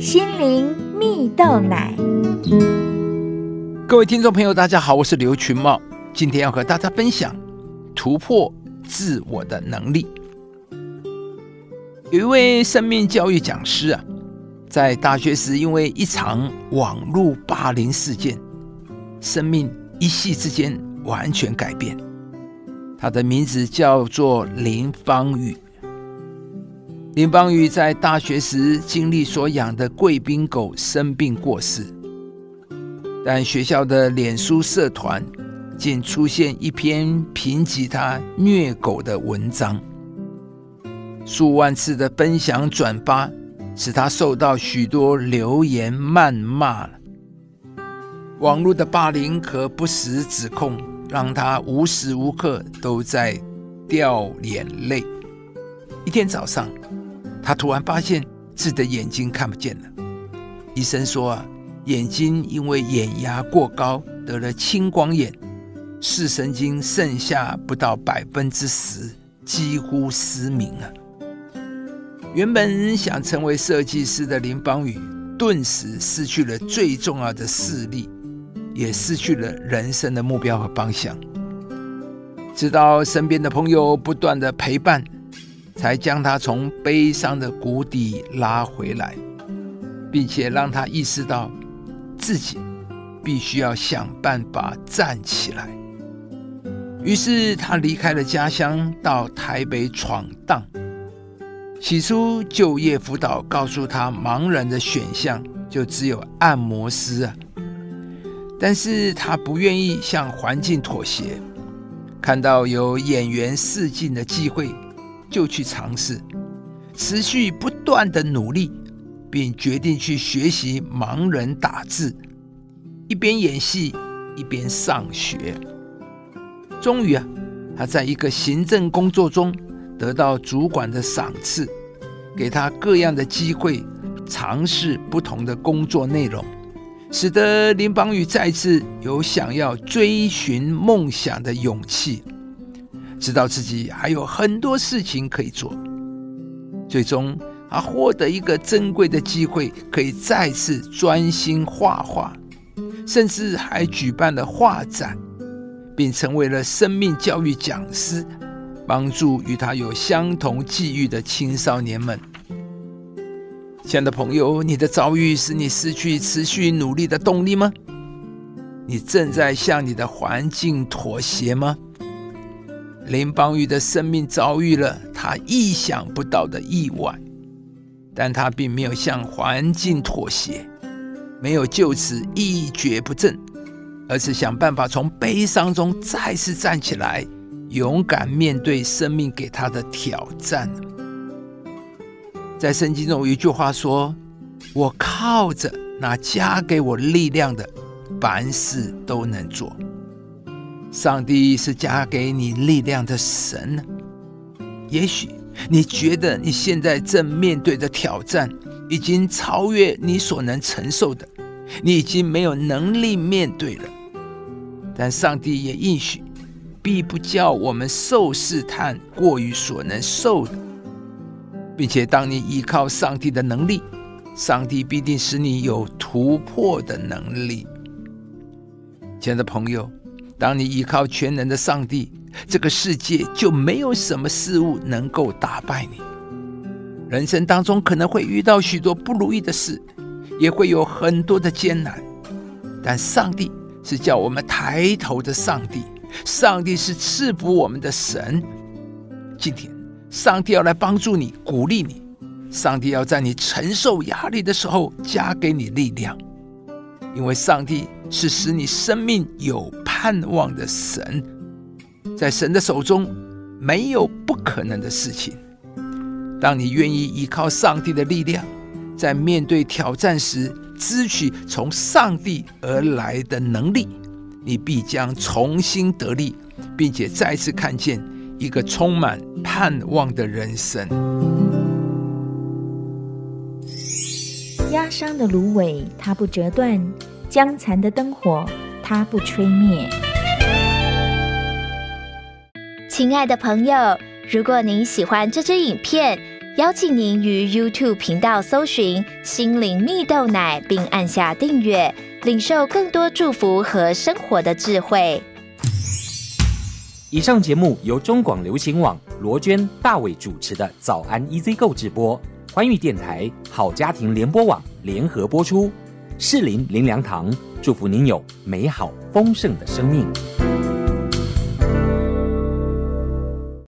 心灵蜜豆奶。各位听众朋友，大家好，我是刘群茂，今天要和大家分享突破自我的能力。有一位生命教育讲师啊，在大学时因为一场网络霸凌事件，生命一夕之间完全改变。他的名字叫做林芳宇。林邦宇在大学时经历所养的贵宾狗生病过世，但学校的脸书社团竟出现一篇评级他虐狗的文章，数万次的分享转发，使他受到许多流言谩骂。网络的霸凌和不实指控，让他无时无刻都在掉眼泪。一天早上。他突然发现自己的眼睛看不见了。医生说啊，眼睛因为眼压过高得了青光眼，视神经剩下不到百分之十，几乎失明了。原本想成为设计师的林邦宇，顿时失去了最重要的视力，也失去了人生的目标和方向。直到身边的朋友不断的陪伴。才将他从悲伤的谷底拉回来，并且让他意识到自己必须要想办法站起来。于是他离开了家乡，到台北闯荡。起初就业辅导告诉他，盲人的选项就只有按摩师啊。但是他不愿意向环境妥协，看到有演员试镜的机会。就去尝试，持续不断的努力，并决定去学习盲人打字，一边演戏一边上学。终于啊，他在一个行政工作中得到主管的赏赐，给他各样的机会，尝试不同的工作内容，使得林邦宇再次有想要追寻梦想的勇气。知道自己还有很多事情可以做，最终他获得一个珍贵的机会，可以再次专心画画，甚至还举办了画展，并成为了生命教育讲师，帮助与他有相同际遇的青少年们。亲爱的朋友，你的遭遇使你失去持续努力的动力吗？你正在向你的环境妥协吗？林邦宇的生命遭遇了他意想不到的意外，但他并没有向环境妥协，没有就此一蹶不振，而是想办法从悲伤中再次站起来，勇敢面对生命给他的挑战。在圣经中有一句话说：“我靠着那加给我力量的，凡事都能做。”上帝是加给你力量的神。也许你觉得你现在正面对的挑战已经超越你所能承受的，你已经没有能力面对了。但上帝也应许，必不叫我们受试探过于所能受的，并且当你依靠上帝的能力，上帝必定使你有突破的能力。亲爱的朋友。当你依靠全能的上帝，这个世界就没有什么事物能够打败你。人生当中可能会遇到许多不如意的事，也会有很多的艰难，但上帝是叫我们抬头的上帝，上帝是赐福我们的神。今天，上帝要来帮助你，鼓励你，上帝要在你承受压力的时候加给你力量，因为上帝是使你生命有。盼望的神，在神的手中没有不可能的事情。当你愿意依靠上帝的力量，在面对挑战时，支取从上帝而来的能力，你必将重新得力，并且再次看见一个充满盼望的人生。压伤的芦苇，它不折断；将残的灯火。它不吹灭。亲爱的朋友，如果您喜欢这支影片，邀请您于 YouTube 频道搜寻“心灵蜜豆奶”，并按下订阅，领受更多祝福和生活的智慧。以上节目由中广流行网罗娟、大伟主持的《早安 EZ 购》直播，欢迎电台、好家庭联播网联合播出。适林林良堂祝福您有美好丰盛的生命。